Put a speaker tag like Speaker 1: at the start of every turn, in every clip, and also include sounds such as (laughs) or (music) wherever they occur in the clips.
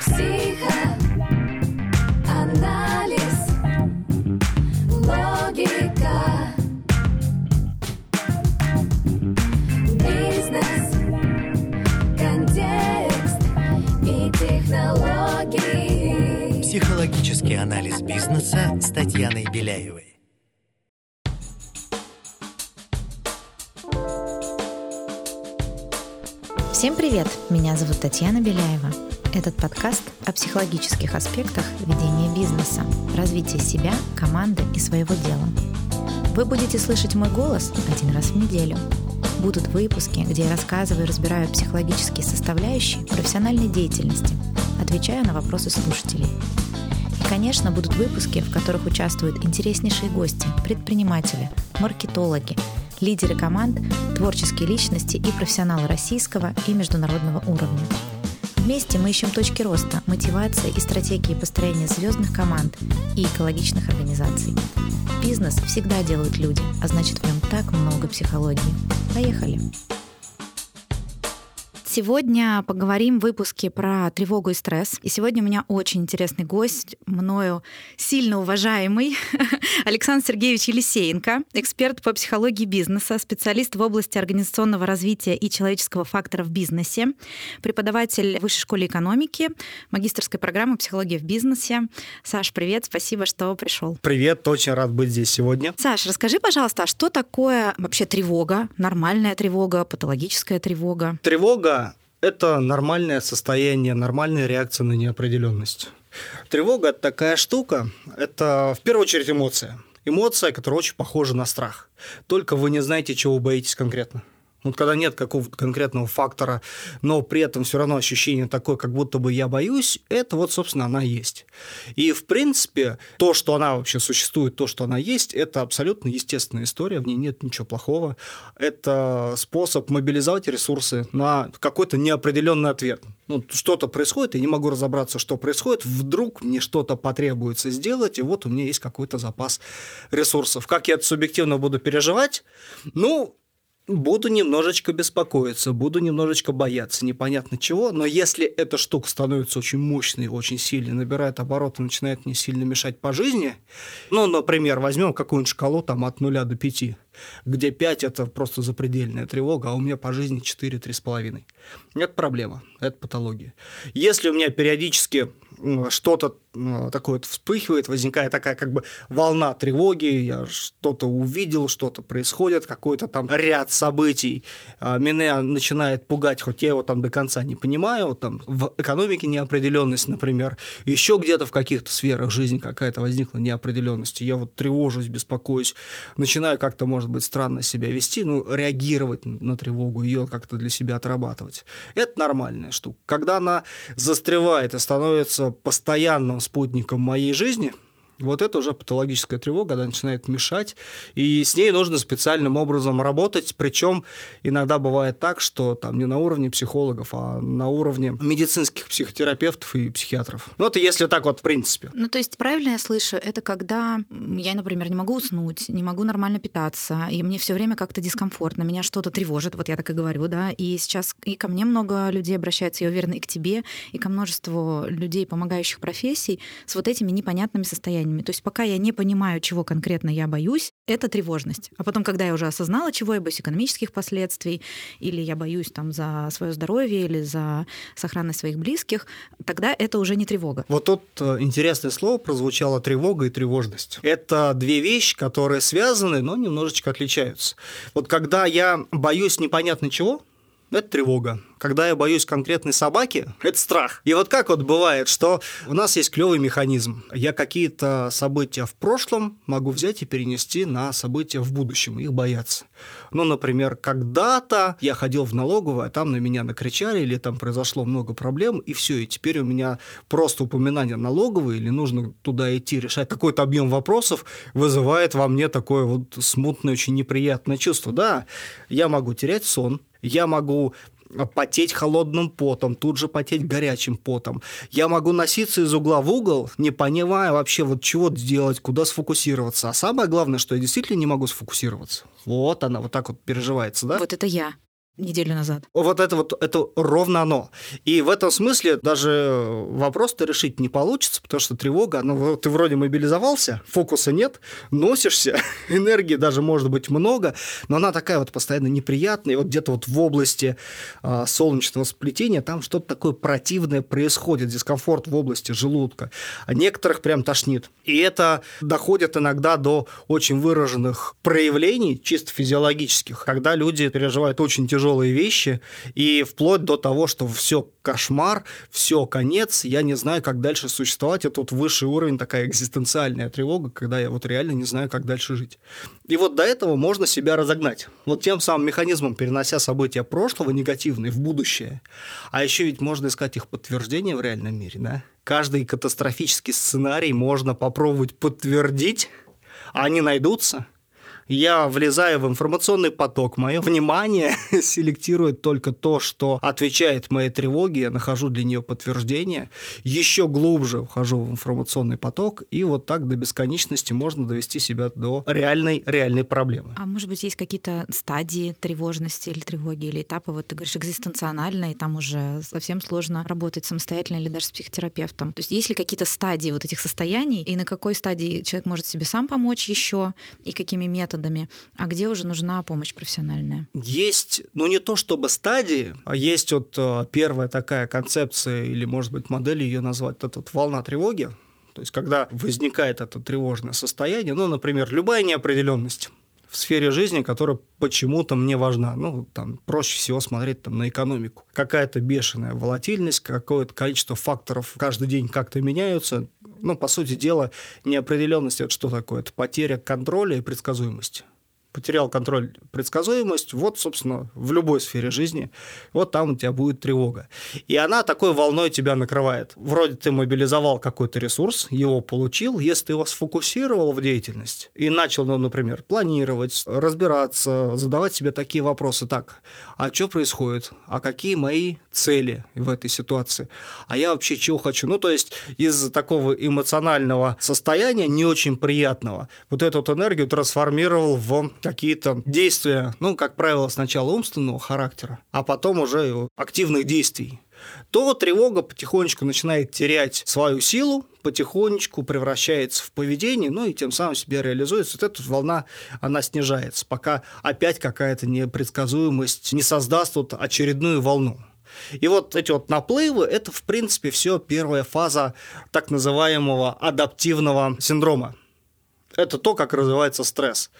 Speaker 1: Психоанализ. Логика. Бизнес. Контекст. И технологии.
Speaker 2: Психологический анализ бизнеса с Татьяной Беляевой.
Speaker 3: Всем привет! Меня зовут Татьяна Беляева. Этот подкаст о психологических аспектах ведения бизнеса, развития себя, команды и своего дела. Вы будете слышать мой голос один раз в неделю. Будут выпуски, где я рассказываю и разбираю психологические составляющие профессиональной деятельности, отвечая на вопросы слушателей. И, конечно, будут выпуски, в которых участвуют интереснейшие гости, предприниматели, маркетологи, лидеры команд, творческие личности и профессионалы российского и международного уровня. Вместе мы ищем точки роста, мотивации и стратегии построения звездных команд и экологичных организаций. Бизнес всегда делают люди, а значит в нем так много психологии. Поехали! Сегодня поговорим в выпуске про тревогу и стресс. И сегодня у меня очень интересный гость, мною сильно уважаемый (laughs) Александр Сергеевич Елисеенко, эксперт по психологии бизнеса, специалист в области организационного развития и человеческого фактора в бизнесе, преподаватель Высшей школе экономики, магистрской программы психологии в бизнесе. Саш, привет, спасибо, что пришел.
Speaker 4: Привет, очень рад быть здесь сегодня.
Speaker 3: Саш, расскажи, пожалуйста, а что такое вообще тревога? Нормальная тревога, патологическая тревога?
Speaker 4: Тревога – это нормальное состояние, нормальная реакция на неопределенность. Тревога – это такая штука, это в первую очередь эмоция. Эмоция, которая очень похожа на страх. Только вы не знаете, чего боитесь конкретно. Вот когда нет какого-то конкретного фактора, но при этом все равно ощущение такое, как будто бы я боюсь, это вот, собственно, она есть. И, в принципе, то, что она вообще существует, то, что она есть, это абсолютно естественная история, в ней нет ничего плохого. Это способ мобилизовать ресурсы на какой-то неопределенный ответ. Ну, что-то происходит, я не могу разобраться, что происходит, вдруг мне что-то потребуется сделать, и вот у меня есть какой-то запас ресурсов. Как я это субъективно буду переживать? Ну, Буду немножечко беспокоиться, буду немножечко бояться, непонятно чего, но если эта штука становится очень мощной, очень сильной, набирает обороты, начинает мне сильно мешать по жизни, ну, например, возьмем какую-нибудь шкалу там от 0 до 5, где 5 это просто запредельная тревога, а у меня по жизни 4-3,5. Это проблема, это патология. Если у меня периодически что-то такое вспыхивает, возникает такая как бы волна тревоги, я что-то увидел, что-то происходит, какой-то там ряд событий а, меня начинает пугать, хоть я его там до конца не понимаю, там в экономике неопределенность, например, еще где-то в каких-то сферах жизни какая-то возникла неопределенность, я вот тревожусь, беспокоюсь, начинаю как-то, может быть, странно себя вести, ну, реагировать на тревогу, ее как-то для себя отрабатывать. Это нормальная штука. Когда она застревает и становится постоянным спутником моей жизни – вот это уже патологическая тревога, она начинает мешать, и с ней нужно специальным образом работать, причем иногда бывает так, что там не на уровне психологов, а на уровне медицинских психотерапевтов и психиатров. Ну, это если так вот в принципе.
Speaker 3: Ну, то есть, правильно я слышу, это когда я, например, не могу уснуть, не могу нормально питаться, и мне все время как-то дискомфортно, меня что-то тревожит, вот я так и говорю, да, и сейчас и ко мне много людей обращаются, я уверена, и к тебе, и ко множеству людей, помогающих профессий, с вот этими непонятными состояниями состояниями. То есть пока я не понимаю, чего конкретно я боюсь, это тревожность. А потом, когда я уже осознала, чего я боюсь, экономических последствий, или я боюсь там за свое здоровье или за сохранность своих близких, тогда это уже не тревога.
Speaker 4: Вот тут э, интересное слово прозвучало тревога и тревожность. Это две вещи, которые связаны, но немножечко отличаются. Вот когда я боюсь непонятно чего, это тревога. Когда я боюсь конкретной собаки, это страх. И вот как вот бывает, что у нас есть клевый механизм. Я какие-то события в прошлом могу взять и перенести на события в будущем, их бояться. Ну, например, когда-то я ходил в налоговую, а там на меня накричали, или там произошло много проблем, и все, и теперь у меня просто упоминание налоговой, или нужно туда идти решать какой-то объем вопросов, вызывает во мне такое вот смутное, очень неприятное чувство. Да, я могу терять сон, я могу потеть холодным потом, тут же потеть горячим потом. Я могу носиться из угла в угол, не понимая вообще, вот чего сделать, куда сфокусироваться. А самое главное, что я действительно не могу сфокусироваться. Вот она вот так вот переживается, да?
Speaker 3: Вот это я. Неделю назад.
Speaker 4: Вот это вот, это ровно оно. И в этом смысле даже вопрос-то решить не получится, потому что тревога, ну, ты вроде мобилизовался, фокуса нет, носишься, (laughs) энергии даже может быть много, но она такая вот постоянно неприятная, и вот где-то вот в области а, солнечного сплетения там что-то такое противное происходит, дискомфорт в области желудка, а некоторых прям тошнит. И это доходит иногда до очень выраженных проявлений, чисто физиологических, когда люди переживают очень тяжелые вещи, и вплоть до того, что все кошмар, все конец, я не знаю, как дальше существовать. Это вот высший уровень, такая экзистенциальная тревога, когда я вот реально не знаю, как дальше жить. И вот до этого можно себя разогнать. Вот тем самым механизмом, перенося события прошлого негативные в будущее. А еще ведь можно искать их подтверждение в реальном мире, да? Каждый катастрофический сценарий можно попробовать подтвердить, а они найдутся – я влезаю в информационный поток, мое внимание (laughs) селектирует только то, что отвечает моей тревоге, я нахожу для нее подтверждение, еще глубже вхожу в информационный поток, и вот так до бесконечности можно довести себя до реальной, реальной проблемы.
Speaker 3: А может быть, есть какие-то стадии тревожности или тревоги, или этапы, вот ты говоришь, экзистенционально, и там уже совсем сложно работать самостоятельно или даже с психотерапевтом. То есть есть ли какие-то стадии вот этих состояний, и на какой стадии человек может себе сам помочь еще, и какими методами методами, а где уже нужна помощь профессиональная?
Speaker 4: Есть, ну не то чтобы стадии, а есть вот э, первая такая концепция или, может быть, модель ее назвать, это вот волна тревоги, то есть когда возникает это тревожное состояние, ну, например, любая неопределенность в сфере жизни, которая почему-то мне важна. Ну, там проще всего смотреть там, на экономику. Какая-то бешеная волатильность, какое-то количество факторов каждый день как-то меняются ну, по сути дела, неопределенность – это что такое? Это потеря контроля и предсказуемости потерял контроль, предсказуемость, вот, собственно, в любой сфере жизни, вот там у тебя будет тревога. И она такой волной тебя накрывает. Вроде ты мобилизовал какой-то ресурс, его получил, если ты его сфокусировал в деятельность и начал, ну, например, планировать, разбираться, задавать себе такие вопросы, так, а что происходит, а какие мои цели в этой ситуации, а я вообще чего хочу. Ну, то есть из такого эмоционального состояния, не очень приятного, вот эту вот энергию трансформировал в какие-то действия, ну, как правило, сначала умственного характера, а потом уже активных действий то тревога потихонечку начинает терять свою силу, потихонечку превращается в поведение, ну и тем самым себя реализуется. Вот эта волна, она снижается, пока опять какая-то непредсказуемость не создаст вот очередную волну. И вот эти вот наплывы – это, в принципе, все первая фаза так называемого адаптивного синдрома. Это то, как развивается стресс.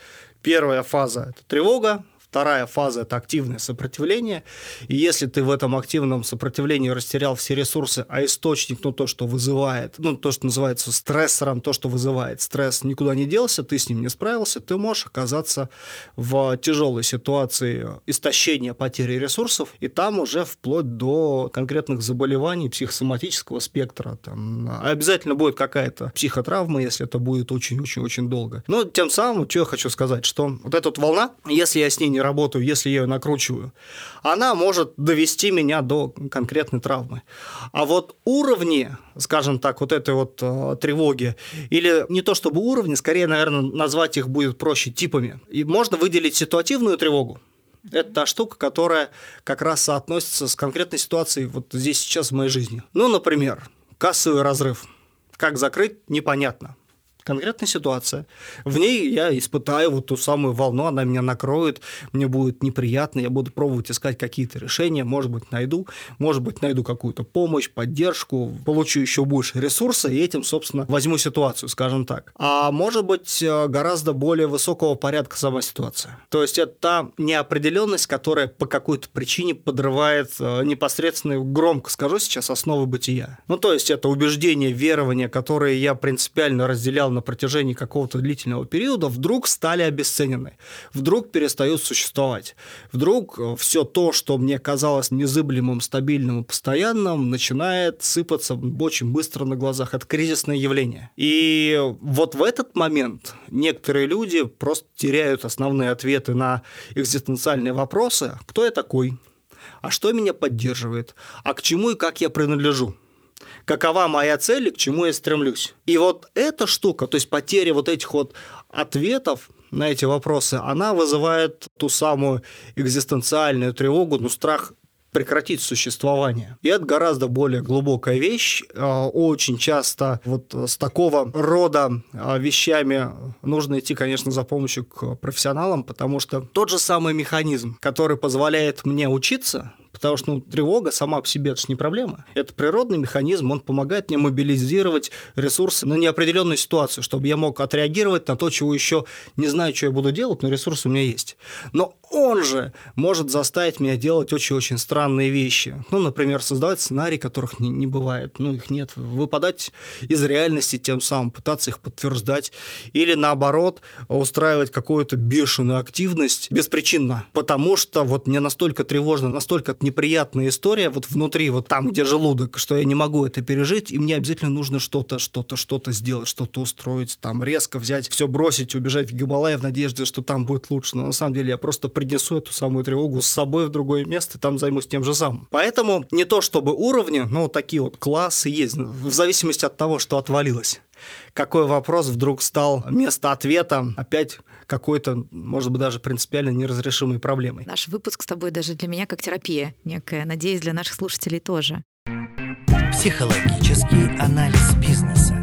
Speaker 4: Первая фаза – это тревога, Вторая фаза – это активное сопротивление. И если ты в этом активном сопротивлении растерял все ресурсы, а источник, ну, то, что вызывает, ну, то, что называется стрессором, то, что вызывает стресс, никуда не делся, ты с ним не справился, ты можешь оказаться в тяжелой ситуации истощения потери ресурсов, и там уже вплоть до конкретных заболеваний психосоматического спектра. Там обязательно будет какая-то психотравма, если это будет очень-очень-очень долго. Но тем самым, что я хочу сказать, что вот эта вот волна, если я с ней не работаю, если я ее накручиваю, она может довести меня до конкретной травмы. А вот уровни, скажем так, вот этой вот э, тревоги, или не то чтобы уровни, скорее, наверное, назвать их будет проще типами. И можно выделить ситуативную тревогу, это та штука, которая как раз соотносится с конкретной ситуацией вот здесь сейчас в моей жизни. Ну, например, кассовый разрыв. Как закрыть, непонятно конкретная ситуация. В ней я испытаю вот ту самую волну, она меня накроет, мне будет неприятно, я буду пробовать искать какие-то решения, может быть, найду, может быть, найду какую-то помощь, поддержку, получу еще больше ресурса и этим, собственно, возьму ситуацию, скажем так. А может быть, э, гораздо более высокого порядка сама ситуация. То есть это та неопределенность, которая по какой-то причине подрывает э, непосредственно, громко скажу сейчас, основы бытия. Ну, то есть это убеждение, верование, которые я принципиально разделял на протяжении какого-то длительного периода, вдруг стали обесценены, вдруг перестают существовать. Вдруг э, все то, что мне казалось незыблемым, стабильным и постоянным, начинает сыпаться очень быстро на глазах. Это кризисное явление. И вот в этот момент некоторые люди просто теряют основные ответы на экзистенциальные вопросы. Кто я такой? А что меня поддерживает? А к чему и как я принадлежу? Какова моя цель и к чему я стремлюсь. И вот эта штука, то есть потеря вот этих вот ответов на эти вопросы, она вызывает ту самую экзистенциальную тревогу, ну, страх прекратить существование. И это гораздо более глубокая вещь. А, очень часто вот с такого рода а, вещами нужно идти, конечно, за помощью к профессионалам, потому что тот же самый механизм, который позволяет мне учиться, Потому что ну, тревога сама по себе это же не проблема. Это природный механизм, он помогает мне мобилизировать ресурсы на неопределенную ситуацию, чтобы я мог отреагировать на то, чего еще не знаю, что я буду делать, но ресурс у меня есть. Но он же может заставить меня делать очень-очень странные вещи. Ну, например, создавать сценарии, которых не, не бывает, ну, их нет. Выпадать из реальности тем самым, пытаться их подтверждать. Или, наоборот, устраивать какую-то бешеную активность беспричинно. Потому что вот мне настолько тревожно, настолько неприятная история вот внутри, вот там, где желудок, что я не могу это пережить, и мне обязательно нужно что-то, что-то, что-то сделать, что-то устроить, там резко взять, все бросить, убежать в Гималай в надежде, что там будет лучше. Но на самом деле я просто принесу эту самую тревогу с собой в другое место, там займусь тем же самым. Поэтому не то чтобы уровни, но такие вот классы есть, в зависимости от того, что отвалилось какой вопрос вдруг стал вместо ответа опять какой-то, может быть, даже принципиально неразрешимой проблемой.
Speaker 3: Наш выпуск с тобой даже для меня как терапия некая. Надеюсь, для наших слушателей тоже.
Speaker 2: Психологический анализ бизнеса.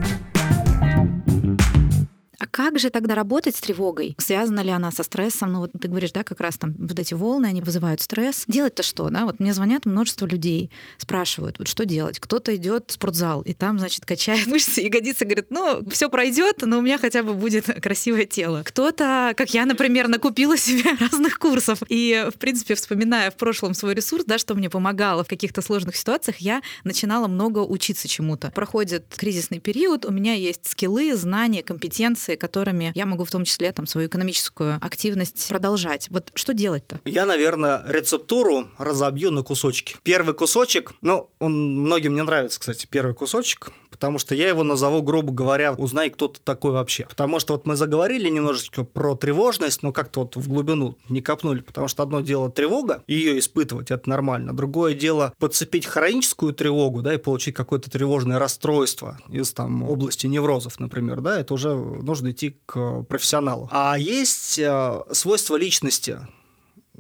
Speaker 3: А как же тогда работать с тревогой? Связана ли она со стрессом? Ну вот ты говоришь, да, как раз там вот эти волны, они вызывают стресс. Делать-то что, да? Вот мне звонят множество людей, спрашивают, вот что делать? Кто-то идет в спортзал, и там, значит, качает (laughs) мышцы, ягодицы, говорит, ну, все пройдет, но у меня хотя бы будет (laughs) красивое тело. Кто-то, как я, например, накупила (laughs) себе разных курсов. И, в принципе, вспоминая в прошлом свой ресурс, да, что мне помогало в каких-то сложных ситуациях, я начинала много учиться чему-то. Проходит кризисный период, у меня есть скиллы, знания, компетенции, инвестиции, которыми я могу в том числе там свою экономическую активность продолжать. Вот что делать-то?
Speaker 4: Я, наверное, рецептуру разобью на кусочки. Первый кусочек, ну, он многим не нравится, кстати, первый кусочек, потому что я его назову, грубо говоря, узнай, кто ты такой вообще. Потому что вот мы заговорили немножечко про тревожность, но как-то вот в глубину не копнули, потому что одно дело тревога, ее испытывать, это нормально. Другое дело подцепить хроническую тревогу, да, и получить какое-то тревожное расстройство из там области неврозов, например, да, это уже нужно идти к профессионалу. А есть э, свойства личности,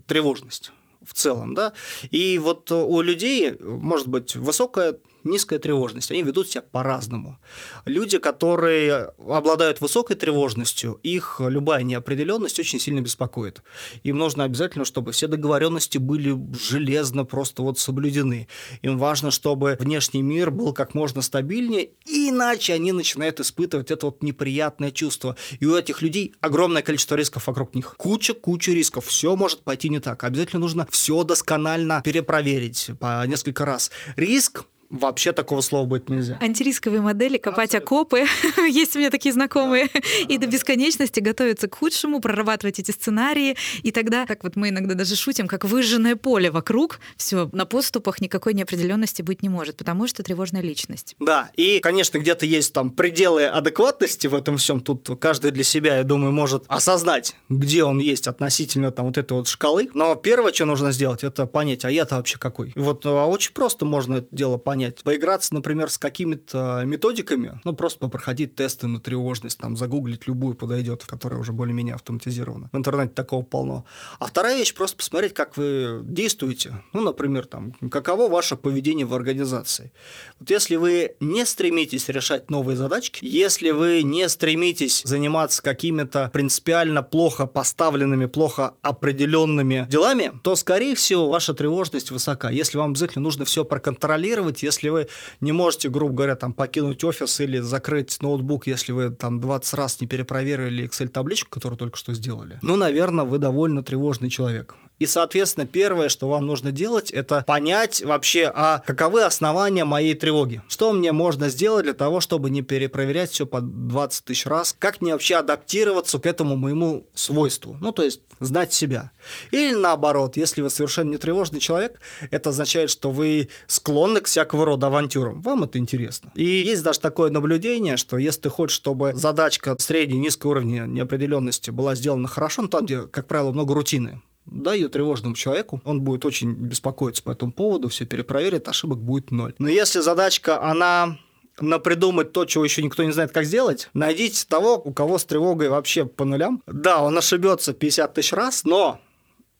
Speaker 4: тревожность в целом, да, и вот у людей может быть высокая низкая тревожность. Они ведут себя по-разному. Люди, которые обладают высокой тревожностью, их любая неопределенность очень сильно беспокоит. Им нужно обязательно, чтобы все договоренности были железно просто вот соблюдены. Им важно, чтобы внешний мир был как можно стабильнее, иначе они начинают испытывать это вот неприятное чувство. И у этих людей огромное количество рисков вокруг них. Куча-куча рисков. Все может пойти не так. Обязательно нужно все досконально перепроверить по несколько раз. Риск Вообще такого слова быть нельзя.
Speaker 3: Антирисковые модели, копать окопы. (laughs) Есть у меня такие знакомые. (laughs) И до бесконечности готовиться к худшему, прорабатывать эти сценарии. И тогда, как вот мы иногда даже шутим, как выжженное поле вокруг, все, на подступах никакой неопределенности быть не может, потому что тревожная личность.
Speaker 4: Да, и, конечно, где-то есть там пределы адекватности в этом всем. Тут каждый для себя, я думаю, может осознать, где он есть относительно там вот этой вот шкалы. Но первое, что нужно сделать, это понять, а я-то вообще какой. И вот а очень просто можно это дело понять понять. Поиграться, например, с какими-то методиками, ну, просто попроходить тесты на тревожность, там, загуглить любую подойдет, которая уже более-менее автоматизирована. В интернете такого полно. А вторая вещь, просто посмотреть, как вы действуете. Ну, например, там, каково ваше поведение в организации. Вот если вы не стремитесь решать новые задачки, если вы не стремитесь заниматься какими-то принципиально плохо поставленными, плохо определенными делами, то, скорее всего, ваша тревожность высока. Если вам обязательно нужно все проконтролировать, если вы не можете, грубо говоря, там, покинуть офис или закрыть ноутбук, если вы там 20 раз не перепроверили Excel-табличку, которую только что сделали, ну, наверное, вы довольно тревожный человек. И, соответственно, первое, что вам нужно делать, это понять вообще, а каковы основания моей тревоги. Что мне можно сделать для того, чтобы не перепроверять все по 20 тысяч раз? Как мне вообще адаптироваться к этому моему свойству? Ну, то есть знать себя. Или наоборот, если вы совершенно не тревожный человек, это означает, что вы склонны к всякого рода авантюрам. Вам это интересно. И есть даже такое наблюдение, что если ты хочешь, чтобы задачка средней низкого уровня неопределенности была сделана хорошо, ну там, где, как правило, много рутины, дай ее тревожному человеку, он будет очень беспокоиться по этому поводу, все перепроверит, ошибок будет ноль. Но если задачка, она напридумать то, чего еще никто не знает, как сделать, найдите того, у кого с тревогой вообще по нулям. Да, он ошибется 50 тысяч раз, но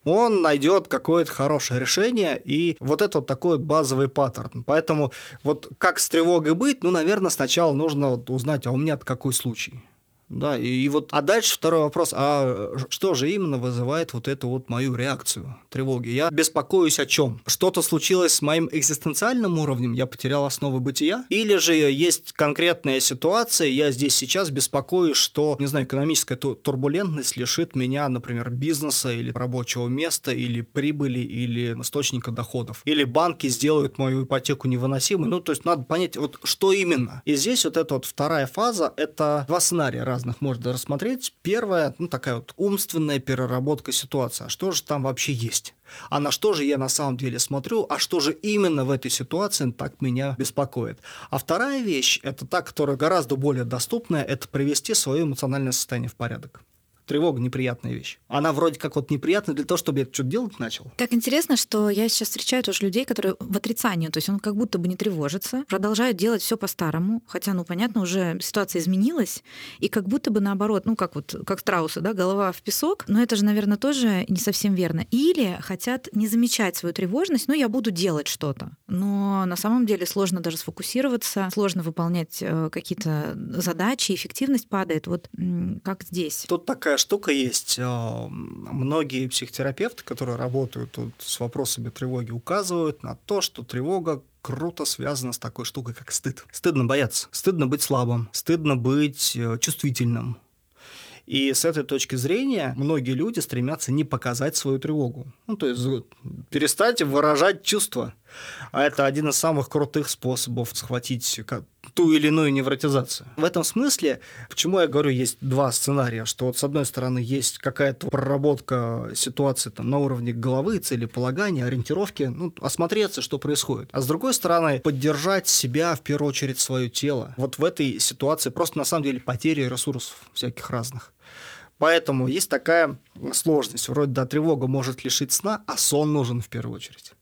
Speaker 4: он найдет какое-то хорошее решение, и вот это вот такой базовый паттерн. Поэтому вот как с тревогой быть, ну, наверное, сначала нужно вот узнать, а у меня какой случай. Да, и, и вот, а дальше второй вопрос, а что же именно вызывает вот эту вот мою реакцию тревоги? Я беспокоюсь о чем? Что-то случилось с моим экзистенциальным уровнем, я потерял основы бытия? Или же есть конкретная ситуация, я здесь сейчас беспокоюсь, что, не знаю, экономическая турбулентность лишит меня, например, бизнеса или рабочего места, или прибыли, или источника доходов. Или банки сделают мою ипотеку невыносимой. Ну, то есть надо понять, вот что именно. И здесь вот эта вот вторая фаза, это два сценария разных разных можно рассмотреть. Первая, ну, такая вот умственная переработка ситуации. А что же там вообще есть? А на что же я на самом деле смотрю? А что же именно в этой ситуации так меня беспокоит? А вторая вещь, это та, которая гораздо более доступная, это привести свое эмоциональное состояние в порядок. Тревога неприятная вещь. Она вроде как вот неприятная для того, чтобы я что-то делать начал.
Speaker 3: Так интересно, что я сейчас встречаю тоже людей, которые в отрицании, то есть он как будто бы не тревожится, продолжает делать все по-старому, хотя, ну, понятно, уже ситуация изменилась, и как будто бы наоборот, ну, как вот, как страусы, да, голова в песок, но это же, наверное, тоже не совсем верно. Или хотят не замечать свою тревожность, ну, я буду делать что-то. Но на самом деле сложно даже сфокусироваться, сложно выполнять э, какие-то задачи, эффективность падает. Вот как здесь?
Speaker 4: Тут такая такая штука есть. А, многие психотерапевты, которые работают тут с вопросами тревоги, указывают на то, что тревога круто связана с такой штукой, как стыд. Стыдно бояться, стыдно быть слабым, стыдно быть э, чувствительным. И с этой точки зрения многие люди стремятся не показать свою тревогу. Ну, то есть перестать выражать чувства. А это один из самых крутых способов схватить ту или иную невротизацию. В этом смысле, почему я говорю, есть два сценария, что вот с одной стороны есть какая-то проработка ситуации там, на уровне головы, целеполагания, ориентировки, ну, осмотреться, что происходит. А с другой стороны, поддержать себя, в первую очередь, свое тело. Вот в этой ситуации просто на самом деле потери ресурсов всяких разных. Поэтому есть такая сложность. Вроде, да, тревога может лишить сна, а сон нужен в первую очередь.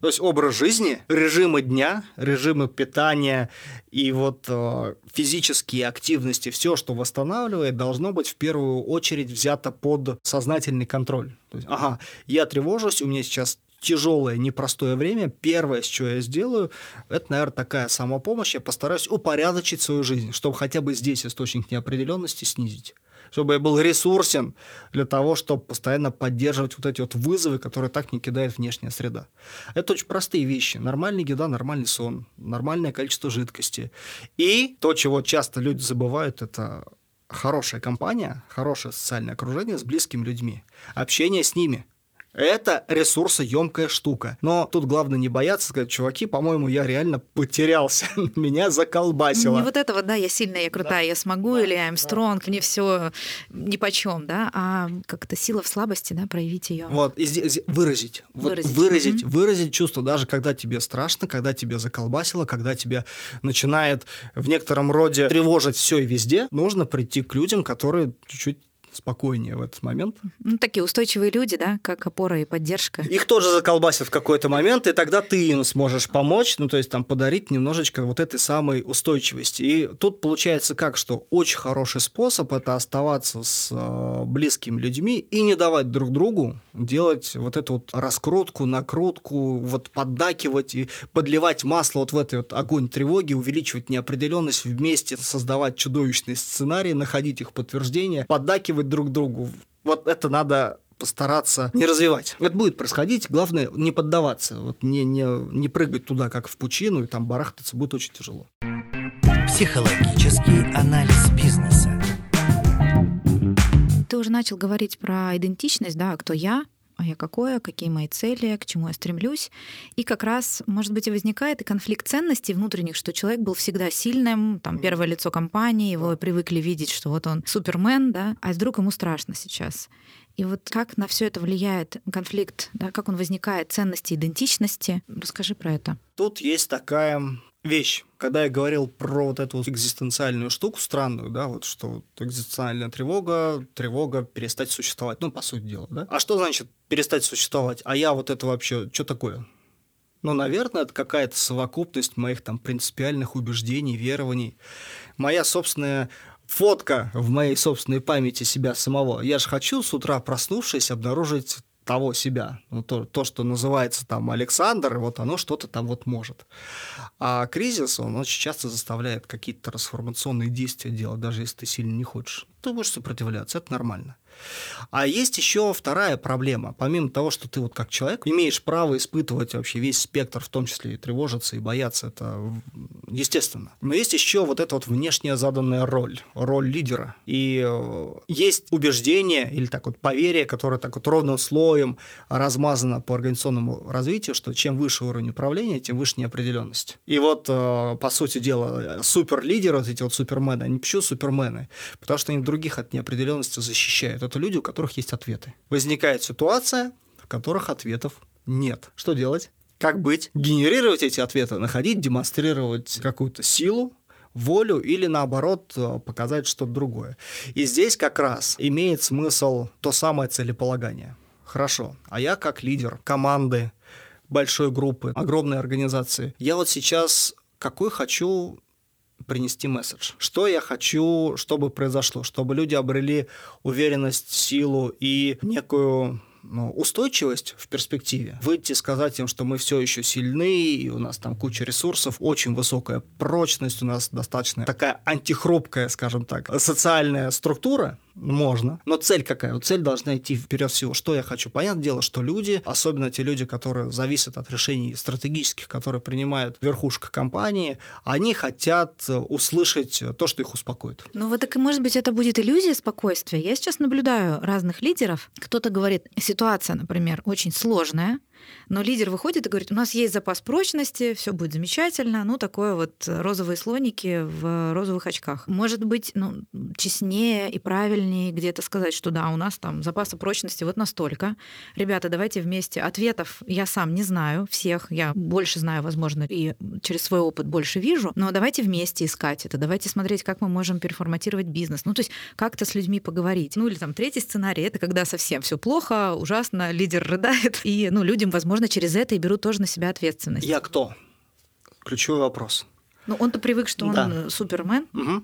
Speaker 4: То есть образ жизни, режимы дня, режимы питания и вот э, физические активности, все, что восстанавливает, должно быть в первую очередь взято под сознательный контроль. То есть, ага, я тревожусь, у меня сейчас тяжелое, непростое время, первое, чего я сделаю, это, наверное, такая самопомощь. Я постараюсь упорядочить свою жизнь, чтобы хотя бы здесь источник неопределенности снизить чтобы я был ресурсен для того, чтобы постоянно поддерживать вот эти вот вызовы, которые так не кидает внешняя среда. Это очень простые вещи. Нормальная еда, нормальный сон, нормальное количество жидкости. И то, чего часто люди забывают, это хорошая компания, хорошее социальное окружение с близкими людьми, общение с ними – это ресурсоемкая штука. Но тут главное не бояться, сказать, чуваки, по-моему, я реально потерялся, (laughs) меня заколбасило.
Speaker 3: Не вот этого, да, я сильная, я крутая, да. я смогу, да. или I'm strong, да. мне все ни по чем, да, а как-то сила в слабости, да, проявить ее.
Speaker 4: Вот, и здесь выразить, выразить, вот, выразить, mm-hmm. выразить чувство, даже когда тебе страшно, когда тебе заколбасило, когда тебя начинает в некотором роде тревожить все и везде, нужно прийти к людям, которые чуть-чуть спокойнее в этот момент.
Speaker 3: Ну, такие устойчивые люди, да, как опора и поддержка.
Speaker 4: Их тоже заколбасят в какой-то момент, и тогда ты им сможешь помочь, ну, то есть там подарить немножечко вот этой самой устойчивости. И тут получается как, что очень хороший способ – это оставаться с э, близкими людьми и не давать друг другу делать вот эту вот раскрутку, накрутку, вот поддакивать и подливать масло вот в этот вот огонь тревоги, увеличивать неопределенность вместе, создавать чудовищные сценарии, находить их подтверждения, поддакивать друг другу. Вот это надо постараться не развивать. Это будет происходить, главное не поддаваться, вот не, не, не прыгать туда, как в пучину, и там барахтаться будет очень тяжело.
Speaker 2: Психологический анализ бизнеса.
Speaker 3: Ты уже начал говорить про идентичность, да, кто я, а я какое, какие мои цели, к чему я стремлюсь. И как раз, может быть, и возникает и конфликт ценностей внутренних, что человек был всегда сильным, там, первое лицо компании, его привыкли видеть, что вот он супермен, да, а вдруг ему страшно сейчас. И вот как на все это влияет конфликт, да, как он возникает, ценности, идентичности? Расскажи про это.
Speaker 4: Тут есть такая вещь. Когда я говорил про вот эту вот экзистенциальную штуку странную, да, вот что вот экзистенциальная тревога, тревога перестать существовать, ну, по сути дела, да. А что значит перестать существовать? А я вот это вообще, что такое? Ну, наверное, это какая-то совокупность моих там принципиальных убеждений, верований. Моя собственная фотка в моей собственной памяти себя самого. Я же хочу с утра, проснувшись, обнаружить того себя. Ну, то, то, что называется там Александр, вот оно что-то там вот может. А кризис, он очень часто заставляет какие-то трансформационные действия делать, даже если ты сильно не хочешь. Ты будешь сопротивляться, это нормально. А есть еще вторая проблема. Помимо того, что ты вот как человек имеешь право испытывать вообще весь спектр, в том числе и тревожиться, и бояться, это естественно. Но есть еще вот эта вот внешняя заданная роль, роль лидера. И э, есть убеждение или так вот поверие, которое так вот ровным слоем размазано по организационному развитию, что чем выше уровень управления, тем выше неопределенность. И вот, э, по сути дела, суперлидеры, вот эти вот супермены, они почему супермены? Потому что они других от неопределенности защищают это люди, у которых есть ответы. Возникает ситуация, в которых ответов нет. Что делать? Как быть? Генерировать эти ответы, находить, демонстрировать какую-то силу, волю или наоборот показать что-то другое. И здесь как раз имеет смысл то самое целеполагание. Хорошо, а я как лидер команды, большой группы, огромной организации, я вот сейчас какой хочу принести месседж. Что я хочу, чтобы произошло, чтобы люди обрели уверенность, силу и некую ну, устойчивость в перспективе, выйти сказать им, что мы все еще сильны, и у нас там куча ресурсов, очень высокая прочность, у нас достаточно такая антихрупкая, скажем так, социальная структура, можно. Но цель какая? Вот цель должна идти вперед всего. Что я хочу? Понятное дело, что люди, особенно те люди, которые зависят от решений стратегических, которые принимают верхушка компании, они хотят э, услышать то, что их успокоит.
Speaker 3: Ну вот так, может быть, это будет иллюзия спокойствия. Я сейчас наблюдаю разных лидеров. Кто-то говорит, ситуация, например, очень сложная, но лидер выходит и говорит, у нас есть запас прочности, все будет замечательно. Ну, такое вот розовые слоники в розовых очках. Может быть, ну, честнее и правильнее где-то сказать, что да, у нас там запаса прочности вот настолько. Ребята, давайте вместе. Ответов я сам не знаю всех. Я больше знаю, возможно, и через свой опыт больше вижу. Но давайте вместе искать это. Давайте смотреть, как мы можем переформатировать бизнес. Ну, то есть как-то с людьми поговорить. Ну, или там третий сценарий, это когда совсем все плохо, ужасно, лидер рыдает, и, ну, людям, возможно, возможно, через это и берут тоже на себя ответственность.
Speaker 4: Я кто? Ключевой вопрос.
Speaker 3: Ну, он-то привык, что он да. Э, супермен.
Speaker 4: Угу.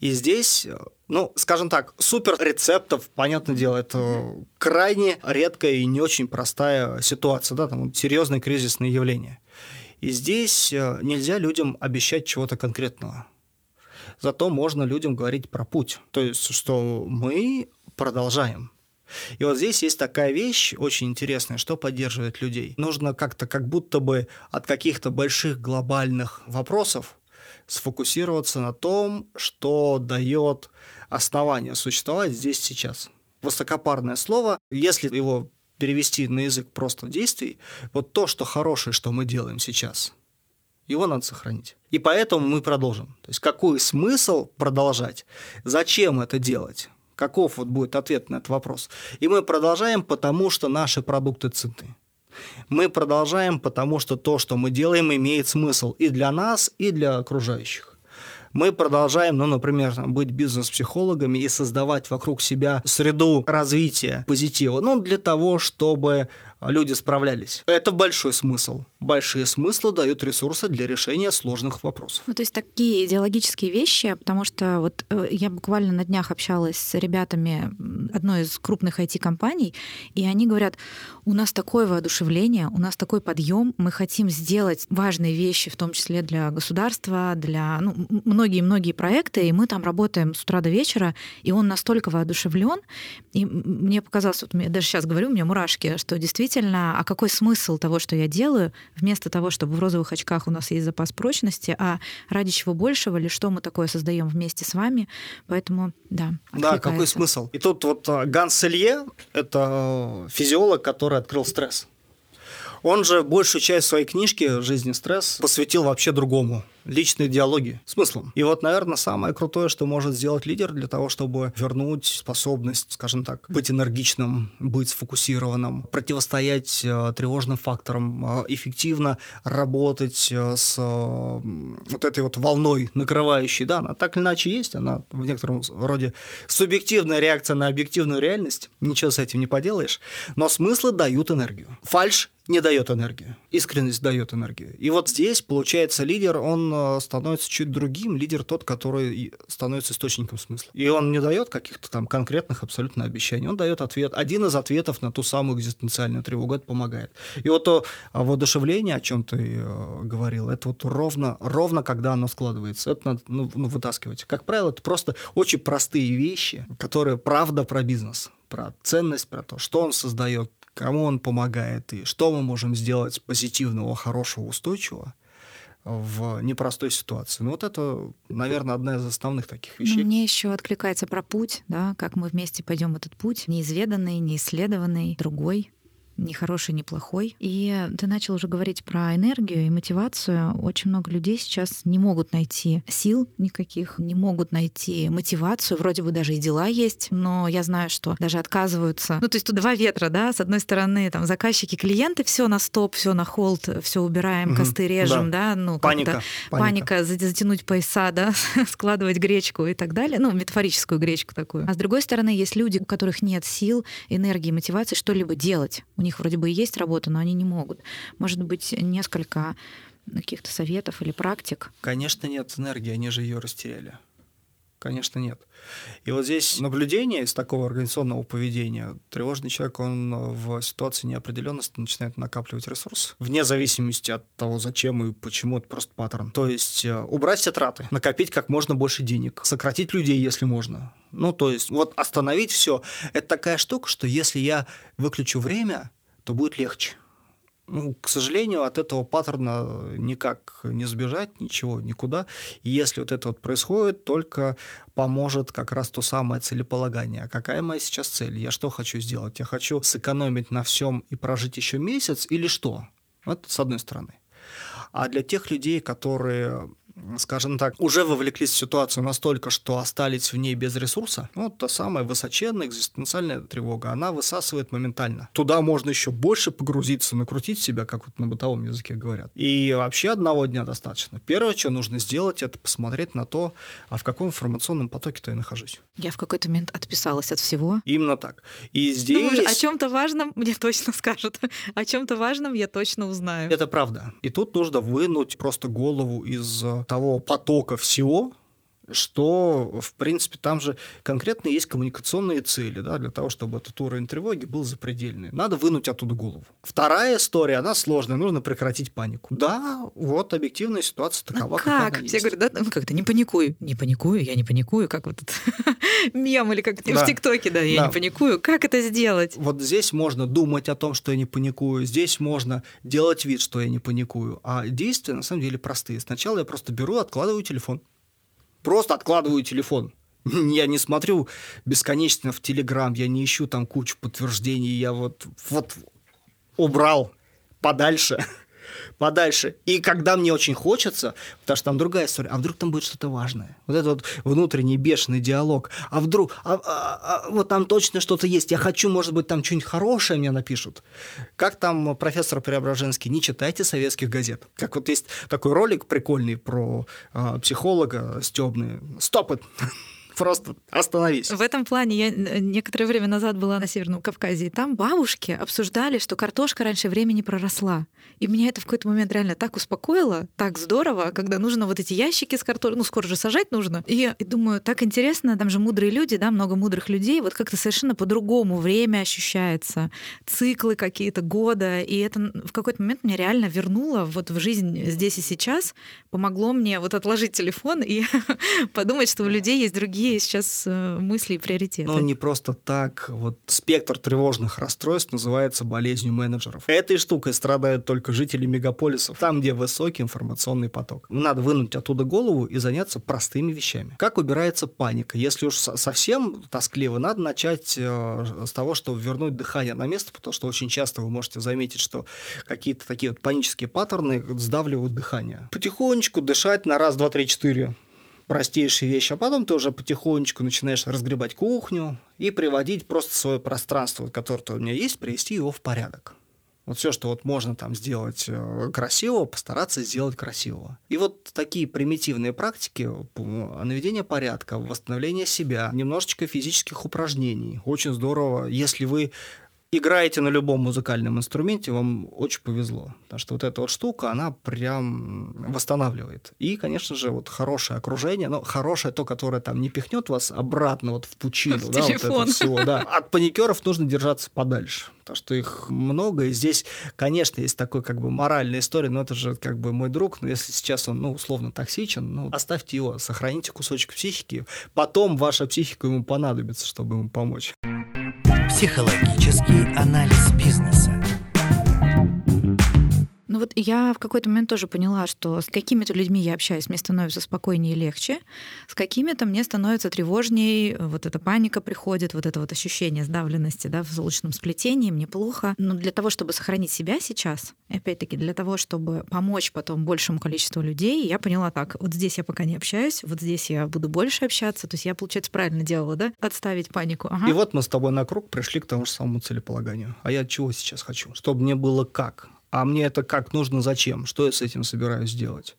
Speaker 4: И здесь, ну, скажем так, супер рецептов, понятное дело, это крайне редкая и не очень простая ситуация, да, там серьезное кризисное явление. И здесь э, нельзя людям обещать чего-то конкретного. Зато можно людям говорить про путь. То есть, что мы продолжаем. И вот здесь есть такая вещь очень интересная, что поддерживает людей. Нужно как-то как будто бы от каких-то больших глобальных вопросов сфокусироваться на том, что дает основание существовать здесь сейчас. Высокопарное слово, если его перевести на язык просто действий, вот то, что хорошее, что мы делаем сейчас, его надо сохранить. И поэтому мы продолжим. То есть какой смысл продолжать? Зачем это делать? Каков вот будет ответ на этот вопрос? И мы продолжаем, потому что наши продукты ценны. Мы продолжаем, потому что то, что мы делаем, имеет смысл и для нас, и для окружающих. Мы продолжаем, ну, например, быть бизнес-психологами и создавать вокруг себя среду развития позитива, ну, для того, чтобы люди справлялись. Это большой смысл. Большие смыслы дают ресурсы для решения сложных вопросов.
Speaker 3: Ну, то есть такие идеологические вещи, потому что вот э, я буквально на днях общалась с ребятами одной из крупных IT-компаний, и они говорят, у нас такое воодушевление, у нас такой подъем, мы хотим сделать важные вещи, в том числе для государства, для ну, многие-многие проекты, и мы там работаем с утра до вечера, и он настолько воодушевлен, и мне показалось, вот я даже сейчас говорю, у меня мурашки, что действительно действительно, а какой смысл того, что я делаю, вместо того, чтобы в розовых очках у нас есть запас прочности, а ради чего большего или что мы такое создаем вместе с вами. Поэтому, да.
Speaker 4: Да, какой смысл? И тут вот а, Ганс Илье — это физиолог, который открыл стресс. Он же большую часть своей книжки «Жизнь и стресс» посвятил вообще другому личные диалоги смыслом. И вот, наверное, самое крутое, что может сделать лидер для того, чтобы вернуть способность, скажем так, быть энергичным, быть сфокусированным, противостоять э, тревожным факторам, э, эффективно работать э, с э, вот этой вот волной накрывающей. Да, она так или иначе есть, она в некотором роде субъективная реакция на объективную реальность, ничего с этим не поделаешь, но смыслы дают энергию. Фальш не дает энергию. Искренность дает энергию. И вот здесь, получается, лидер, он э, становится чуть другим. Лидер тот, который становится источником смысла. И он не дает каких-то там конкретных абсолютно обещаний. Он дает ответ. Один из ответов на ту самую экзистенциальную тревогу. Это помогает. И вот то воодушевление, о чем ты э, говорил, это вот ровно, ровно когда оно складывается. Это надо ну, ну, вытаскивать. Как правило, это просто очень простые вещи, которые правда про бизнес про ценность, про то, что он создает, кому он помогает и что мы можем сделать позитивного, хорошего, устойчивого в непростой ситуации. Ну вот это, наверное, одна из основных таких ну, вещей.
Speaker 3: Мне еще откликается про путь, да, как мы вместе пойдем этот путь, неизведанный, неисследованный, другой ни хороший, ни плохой. И ты начал уже говорить про энергию и мотивацию. Очень много людей сейчас не могут найти сил никаких, не могут найти мотивацию. Вроде бы даже и дела есть, но я знаю, что даже отказываются. Ну, то есть тут два ветра, да, с одной стороны, там, заказчики, клиенты, все на стоп, все на холд, все убираем, угу. косты режем, да, да ну,
Speaker 4: паника,
Speaker 3: паника, паника, затянуть пояса, да, (laughs) складывать гречку и так далее, ну, метафорическую гречку такую. А с другой стороны, есть люди, у которых нет сил, энергии, мотивации что-либо делать. У них них вроде бы и есть работа, но они не могут. Может быть, несколько каких-то советов или практик?
Speaker 4: Конечно, нет энергии, они же ее растеряли. Конечно, нет. И вот здесь наблюдение из такого организационного поведения. Тревожный человек, он в ситуации неопределенности начинает накапливать ресурс, вне зависимости от того, зачем и почему, это просто паттерн. То есть э, убрать все траты, накопить как можно больше денег, сократить людей, если можно. Ну, то есть вот остановить все. Это такая штука, что если я выключу время, то будет легче. Ну, к сожалению, от этого паттерна никак не сбежать, ничего, никуда. И если вот это вот происходит, только поможет как раз то самое целеполагание. А какая моя сейчас цель? Я что хочу сделать? Я хочу сэкономить на всем и прожить еще месяц или что? Вот с одной стороны. А для тех людей, которые скажем так, уже вовлеклись в ситуацию настолько, что остались в ней без ресурса, ну, вот та самая высоченная экзистенциальная тревога, она высасывает моментально. Туда можно еще больше погрузиться, накрутить себя, как вот на бытовом языке говорят. И вообще одного дня достаточно. Первое, что нужно сделать, это посмотреть на то, а в каком информационном потоке-то я нахожусь.
Speaker 3: Я в какой-то момент отписалась от всего.
Speaker 4: Именно так. И здесь...
Speaker 3: Думаю, о чем-то важном мне точно скажут. О чем-то важном я точно узнаю.
Speaker 4: Это правда. И тут нужно вынуть просто голову из того потока всего, что, в принципе, там же конкретно есть коммуникационные цели, да, для того, чтобы этот уровень тревоги был запредельный. Надо вынуть оттуда голову. Вторая история, она сложная, нужно прекратить панику. Да, вот объективная ситуация такова,
Speaker 3: ну, как? Все есть. говорят, да, ну как-то не паникуй. Не паникую, я не паникую, как вот этот (laughs) мем или как да. в ТикТоке, да, я да. не паникую. Как это сделать?
Speaker 4: Вот здесь можно думать о том, что я не паникую, здесь можно делать вид, что я не паникую, а действия на самом деле простые. Сначала я просто беру, откладываю телефон просто откладываю телефон. (laughs) Я не смотрю бесконечно в Телеграм, я не ищу там кучу подтверждений, я вот, вот убрал подальше (laughs) подальше. И когда мне очень хочется, потому что там другая история, а вдруг там будет что-то важное. Вот этот вот внутренний бешеный диалог. А вдруг, а, а, а, вот там точно что-то есть. Я хочу, может быть, там что-нибудь хорошее мне напишут. Как там профессор Преображенский, не читайте советских газет. Как вот есть такой ролик прикольный про а, психолога стебный. Стоп! Просто остановись.
Speaker 3: В этом плане я некоторое время назад была на Северном Кавказе, и там бабушки обсуждали, что картошка раньше времени проросла. И меня это в какой-то момент реально так успокоило, так здорово, когда нужно вот эти ящики с картошкой, ну, скоро же сажать нужно. И, и думаю, так интересно, там же мудрые люди, да, много мудрых людей, вот как-то совершенно по-другому время ощущается, циклы какие-то года, и это в какой-то момент меня реально вернуло вот в жизнь здесь и сейчас, помогло мне вот отложить телефон и (laughs) подумать, что у людей есть другие какие сейчас э, мысли и приоритеты?
Speaker 4: Ну, не просто так. Вот спектр тревожных расстройств называется болезнью менеджеров. Этой штукой страдают только жители мегаполисов, там, где высокий информационный поток. Надо вынуть оттуда голову и заняться простыми вещами. Как убирается паника? Если уж совсем тоскливо, надо начать э, с того, что вернуть дыхание на место, потому что очень часто вы можете заметить, что какие-то такие вот панические паттерны сдавливают дыхание. Потихонечку дышать на раз, два, три, четыре простейшие вещи, а потом ты уже потихонечку начинаешь разгребать кухню и приводить просто свое пространство, которое у меня есть, привести его в порядок. Вот все, что вот можно там сделать э, красиво, постараться сделать красиво. И вот такие примитивные практики наведения порядка, восстановления себя, немножечко физических упражнений. Очень здорово, если вы играете на любом музыкальном инструменте, вам очень повезло. Потому что вот эта вот штука, она прям восстанавливает. И, конечно же, вот хорошее окружение, но хорошее то, которое там не пихнет вас обратно вот в пучину. В да, телефон. вот это всего, да. От паникеров нужно держаться подальше. Потому что их много, и здесь, конечно, есть такой как бы моральная история, но это же как бы мой друг, но если сейчас он, ну, условно токсичен, ну, оставьте его, сохраните кусочек психики, потом ваша психика ему понадобится, чтобы ему помочь.
Speaker 2: Психологический анализ бизнеса.
Speaker 3: Вот я в какой-то момент тоже поняла, что с какими-то людьми я общаюсь, мне становится спокойнее и легче, с какими-то мне становится тревожней, вот эта паника приходит, вот это вот ощущение сдавленности да, в солнечном сплетении, мне плохо. Но для того, чтобы сохранить себя сейчас, опять-таки для того, чтобы помочь потом большему количеству людей, я поняла так, вот здесь я пока не общаюсь, вот здесь я буду больше общаться, то есть я, получается, правильно делала, да, отставить панику.
Speaker 4: Ага. И вот мы с тобой на круг пришли к тому же самому целеполаганию. А я чего сейчас хочу? Чтобы мне было как? А мне это как нужно, зачем, что я с этим собираюсь делать.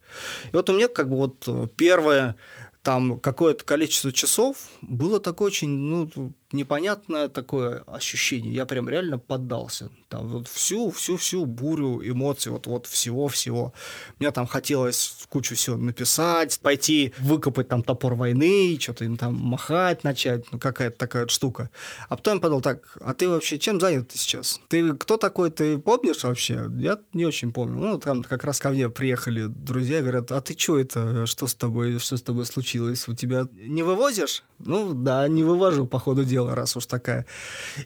Speaker 4: И вот у меня как бы вот э, первое там какое-то количество часов было такое очень, ну, непонятное такое ощущение. Я прям реально поддался. Там вот всю, всю, всю бурю эмоций, вот, вот всего-всего. Мне там хотелось кучу всего написать, пойти выкопать там топор войны, что-то им там махать начать, ну, какая-то такая вот штука. А потом я подумал, так, а ты вообще чем занят сейчас? Ты кто такой, ты помнишь вообще? Я не очень помню. Ну, там как раз ко мне приехали друзья, говорят, а ты что это, что с тобой, что с тобой случилось? У тебя не вывозишь? Ну, да, не вывожу по ходу дела дело, раз уж такая.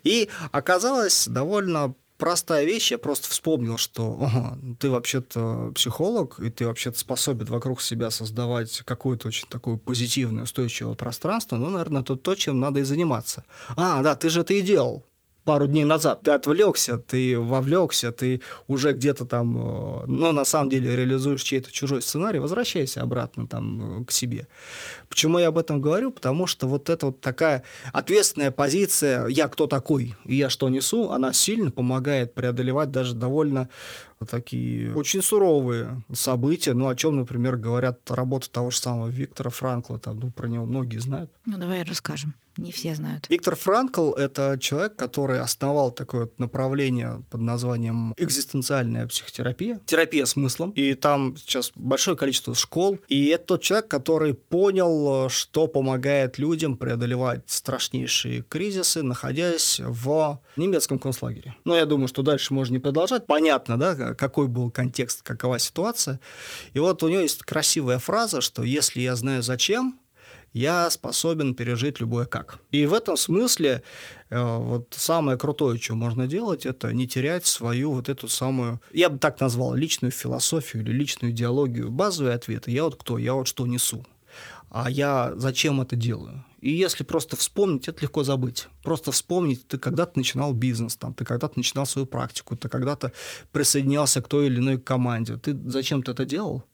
Speaker 4: И оказалось довольно простая вещь, я просто вспомнил, что ты вообще-то психолог, и ты вообще-то способен вокруг себя создавать какое-то очень такое позитивное, устойчивое пространство, ну, наверное, это то, чем надо и заниматься. А, да, ты же это и делал пару дней назад. Ты отвлекся, ты вовлекся, ты уже где-то там, ну, на самом деле, реализуешь чей-то чужой сценарий, возвращайся обратно там э, к себе. Почему я об этом говорю? Потому что вот эта вот такая ответственная позиция «я кто такой и я что несу», она сильно помогает преодолевать даже довольно такие очень суровые события, ну, о чем, например, говорят работы того же самого Виктора Франкла, там, ну, про него многие знают.
Speaker 3: Ну, давай расскажем. Не все знают.
Speaker 4: Виктор Франкл — это человек, который основал такое вот направление под названием экзистенциальная психотерапия, терапия смыслом. И там сейчас большое количество школ. И это тот человек, который понял, что помогает людям преодолевать страшнейшие кризисы, находясь в немецком концлагере. Но я думаю, что дальше можно не продолжать. Понятно, да, какой был контекст, какова ситуация. И вот у него есть красивая фраза, что если я знаю зачем, я способен пережить любое как. И в этом смысле э, вот самое крутое, что можно делать, это не терять свою вот эту самую, я бы так назвал, личную философию или личную идеологию. Базовые ответы. Я вот кто? Я вот что несу. А я зачем это делаю? И если просто вспомнить, это легко забыть. Просто вспомнить, ты когда-то начинал бизнес, там, ты когда-то начинал свою практику, ты когда-то присоединялся к той или иной команде. Ты зачем ты это делал?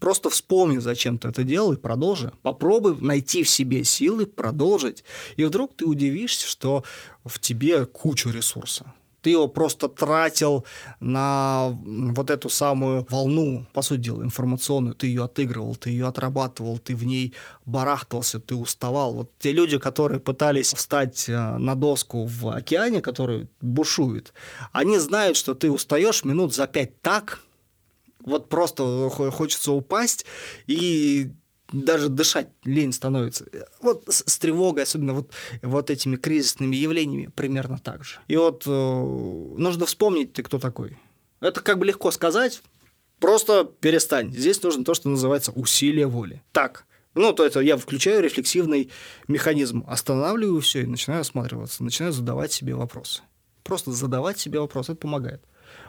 Speaker 4: Просто вспомни, зачем ты это делал, и продолжи. Попробуй найти в себе силы, продолжить. И вдруг ты удивишься, что в тебе куча ресурса. Ты его просто тратил на вот эту самую волну, по сути дела, информационную. Ты ее отыгрывал, ты ее отрабатывал, ты в ней барахтался, ты уставал. Вот те люди, которые пытались встать э, на доску в океане, который бушует, они знают, что ты устаешь минут за пять так, вот просто хочется упасть и даже дышать лень становится. Вот с, с тревогой, особенно вот, вот этими кризисными явлениями, примерно так же. И вот э, нужно вспомнить, ты кто такой. Это как бы легко сказать, просто перестань. Здесь нужно то, что называется усилие воли. Так, Ну, то есть я включаю рефлексивный механизм, останавливаю все и начинаю осматриваться, начинаю задавать себе вопросы. Просто задавать себе вопросы, это помогает.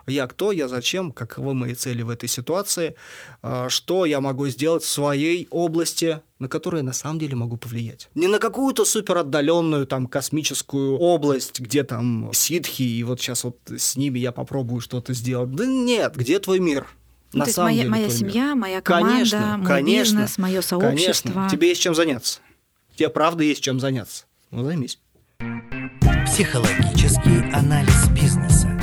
Speaker 4: Я кто, я зачем, каковы мои цели в этой ситуации, а, что я могу сделать в своей области, на которую я на самом деле могу повлиять. Не на какую-то супер отдаленную там космическую область, где там ситхи, и вот сейчас вот с ними я попробую что-то сделать. Да нет, где твой мир?
Speaker 3: Ну,
Speaker 4: на
Speaker 3: то есть
Speaker 4: самом
Speaker 3: моя,
Speaker 4: деле
Speaker 3: моя
Speaker 4: твой мир.
Speaker 3: семья, моя команда,
Speaker 4: Конечно,
Speaker 3: мой
Speaker 4: конечно,
Speaker 3: бизнес, мое сообщество.
Speaker 4: Конечно, тебе есть чем заняться. Тебе правда есть чем заняться. Ну, займись.
Speaker 2: Психологический анализ бизнеса.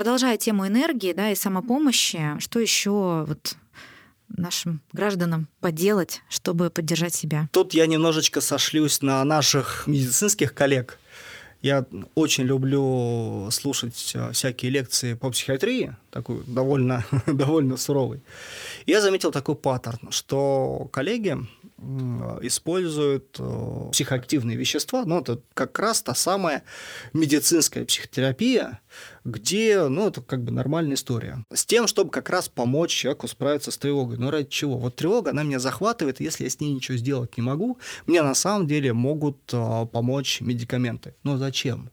Speaker 3: Продолжая тему энергии да, и самопомощи, что еще вот нашим гражданам поделать, чтобы поддержать себя?
Speaker 4: Тут я немножечко сошлюсь на наших медицинских коллег. Я очень люблю слушать э, всякие лекции по психиатрии, такой довольно, (laughs) довольно суровый. Я заметил такой паттерн, что коллеги используют э, психоактивные вещества, ну, это как раз та самая медицинская психотерапия, где, ну, это как бы нормальная история. С тем, чтобы как раз помочь человеку справиться с тревогой. Но ради чего? Вот тревога, она меня захватывает, и если я с ней ничего сделать не могу, мне на самом деле могут э, помочь медикаменты. Но зачем?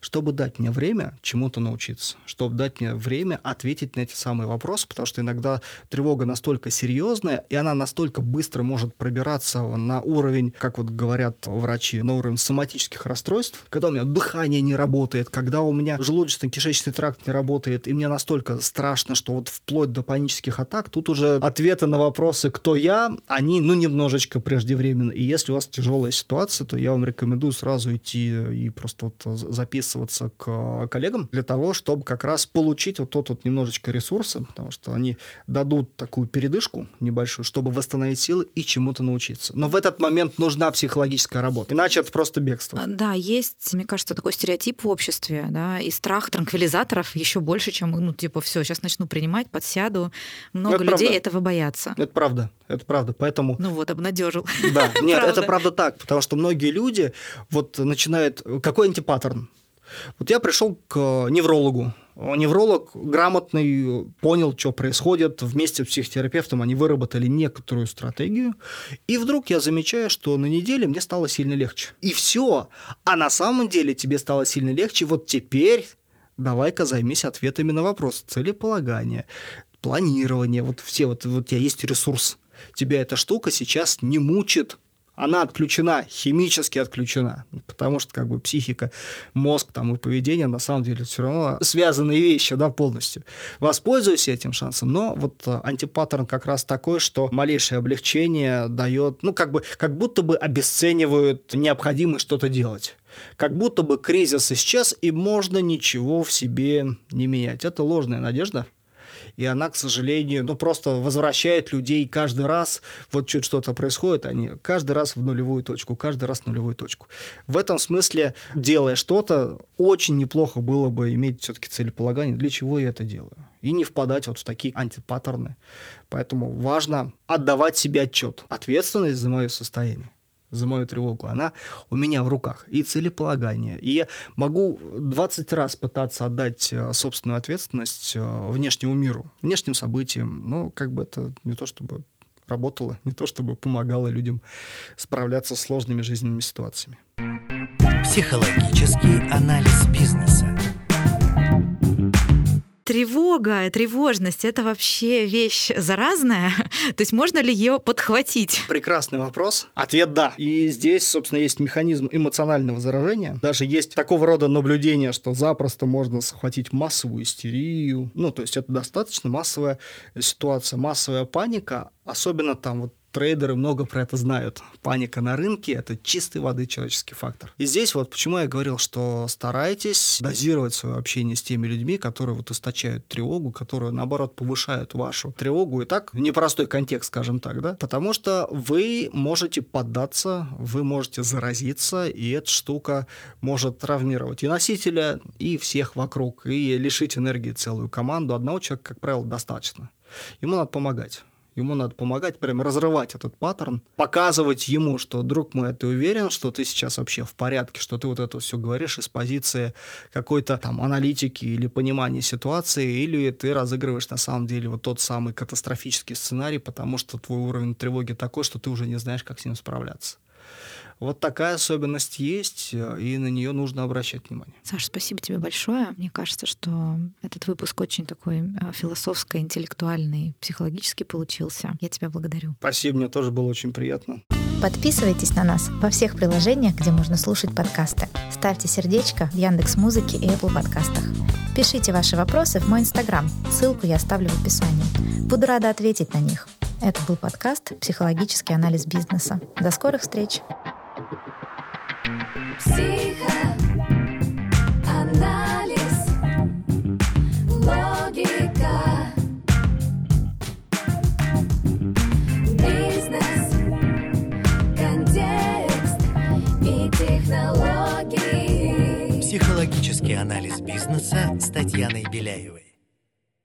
Speaker 4: Чтобы дать мне время чему-то научиться, чтобы дать мне время ответить на эти самые вопросы, потому что иногда тревога настолько серьезная, и она настолько быстро может пробираться на уровень, как вот говорят врачи, на уровень соматических расстройств, когда у меня дыхание не работает, когда у меня желудочно-кишечный тракт не работает, и мне настолько страшно, что вот вплоть до панических атак, тут уже ответы на вопросы «кто я?», они, ну, немножечко преждевременно. И если у вас тяжелая ситуация, то я вам рекомендую сразу идти и просто вот записываться к коллегам для того, чтобы как раз получить вот тот вот немножечко ресурсы, потому что они дадут такую передышку небольшую, чтобы восстановить силы и чему-то научиться. Но в этот момент нужна психологическая работа, иначе это просто бегство.
Speaker 3: А, Да, есть, мне кажется, такой стереотип в обществе, да, и страх транквилизаторов еще больше, чем, ну, типа, все, сейчас начну принимать, подсяду. Много
Speaker 4: это
Speaker 3: людей
Speaker 4: правда.
Speaker 3: этого боятся.
Speaker 4: Это правда, это правда. Поэтому
Speaker 3: Ну вот, обнадежил.
Speaker 4: Да, (laughs) нет,
Speaker 3: Правда.
Speaker 4: это правда так, потому что многие люди вот начинают... Какой антипаттерн? Вот я пришел к неврологу. Невролог грамотный, понял, что происходит. Вместе с психотерапевтом они выработали некоторую стратегию. И вдруг я замечаю, что на неделе мне стало сильно легче. И все. А на самом деле тебе стало сильно легче. Вот теперь давай-ка займись ответами на вопрос целеполагания, планирования. Вот все, вот, вот у тебя есть ресурс. Тебя эта штука сейчас не мучит. Она отключена, химически отключена. Потому что как бы психика, мозг там, и поведение на самом деле все равно связанные вещи да, полностью. Воспользуйся этим шансом, но вот а, антипаттерн как раз такой, что малейшее облегчение дает, ну как бы, как будто бы обесценивают необходимость что-то делать. Как будто бы кризис исчез, и можно ничего в себе не менять. Это ложная надежда, и она, к сожалению, ну, просто возвращает людей каждый раз, вот чуть что-то происходит, они каждый раз в нулевую точку, каждый раз в нулевую точку. В этом смысле, делая что-то, очень неплохо было бы иметь все-таки целеполагание, для чего я это делаю, и не впадать вот в такие антипаттерны. Поэтому важно отдавать себе отчет, ответственность за мое состояние за мою тревогу, она у меня в руках. И целеполагание. И я могу 20 раз пытаться отдать э, собственную ответственность э, внешнему миру, внешним событиям, но как бы это не то чтобы работало, не то чтобы помогало людям справляться с сложными жизненными ситуациями.
Speaker 2: Психологический анализ бизнеса.
Speaker 3: Тревога, тревожность — это вообще вещь заразная? (laughs) То есть можно ли ее подхватить?
Speaker 4: Прекрасный вопрос. Ответ «да». И здесь, собственно, есть механизм эмоционального заражения. Даже есть такого рода наблюдение, что запросто можно схватить массовую истерию. Ну, то есть это достаточно массовая ситуация, массовая паника, особенно там вот трейдеры много про это знают. Паника на рынке – это чистой воды человеческий фактор. И здесь вот почему я говорил, что старайтесь дозировать свое общение с теми людьми, которые вот источают тревогу, которые, наоборот, повышают вашу тревогу. И так, непростой контекст, скажем так, да? Потому что вы можете поддаться, вы можете заразиться, и эта штука может травмировать и носителя, и всех вокруг, и лишить энергии целую команду. Одного человека, как правило, достаточно. Ему надо помогать. Ему надо помогать, прям разрывать этот паттерн, показывать ему, что, друг мой, ты уверен, что ты сейчас вообще в порядке, что ты вот это все говоришь из позиции какой-то там аналитики или понимания ситуации, или ты разыгрываешь на самом деле вот тот самый катастрофический сценарий, потому что твой уровень тревоги такой, что ты уже не знаешь, как с ним справляться. Вот такая особенность есть, э, и на нее нужно обращать внимание.
Speaker 3: Саша, спасибо тебе большое. Мне кажется, что этот выпуск очень такой э, философско-интеллектуальный, психологический получился. Я тебя благодарю.
Speaker 4: Спасибо, мне тоже было очень приятно.
Speaker 3: Подписывайтесь на нас во всех приложениях, где можно слушать подкасты. Ставьте сердечко в Яндекс Музыке и Apple подкастах. Пишите ваши вопросы в мой инстаграм. Ссылку я оставлю в описании. Буду рада ответить на них. Это был подкаст «Психологический анализ бизнеса». До скорых встреч!
Speaker 1: Психоанализ, логика, бизнес, контекст и технологии.
Speaker 2: Психологический анализ бизнеса с Татьяной Беляевой.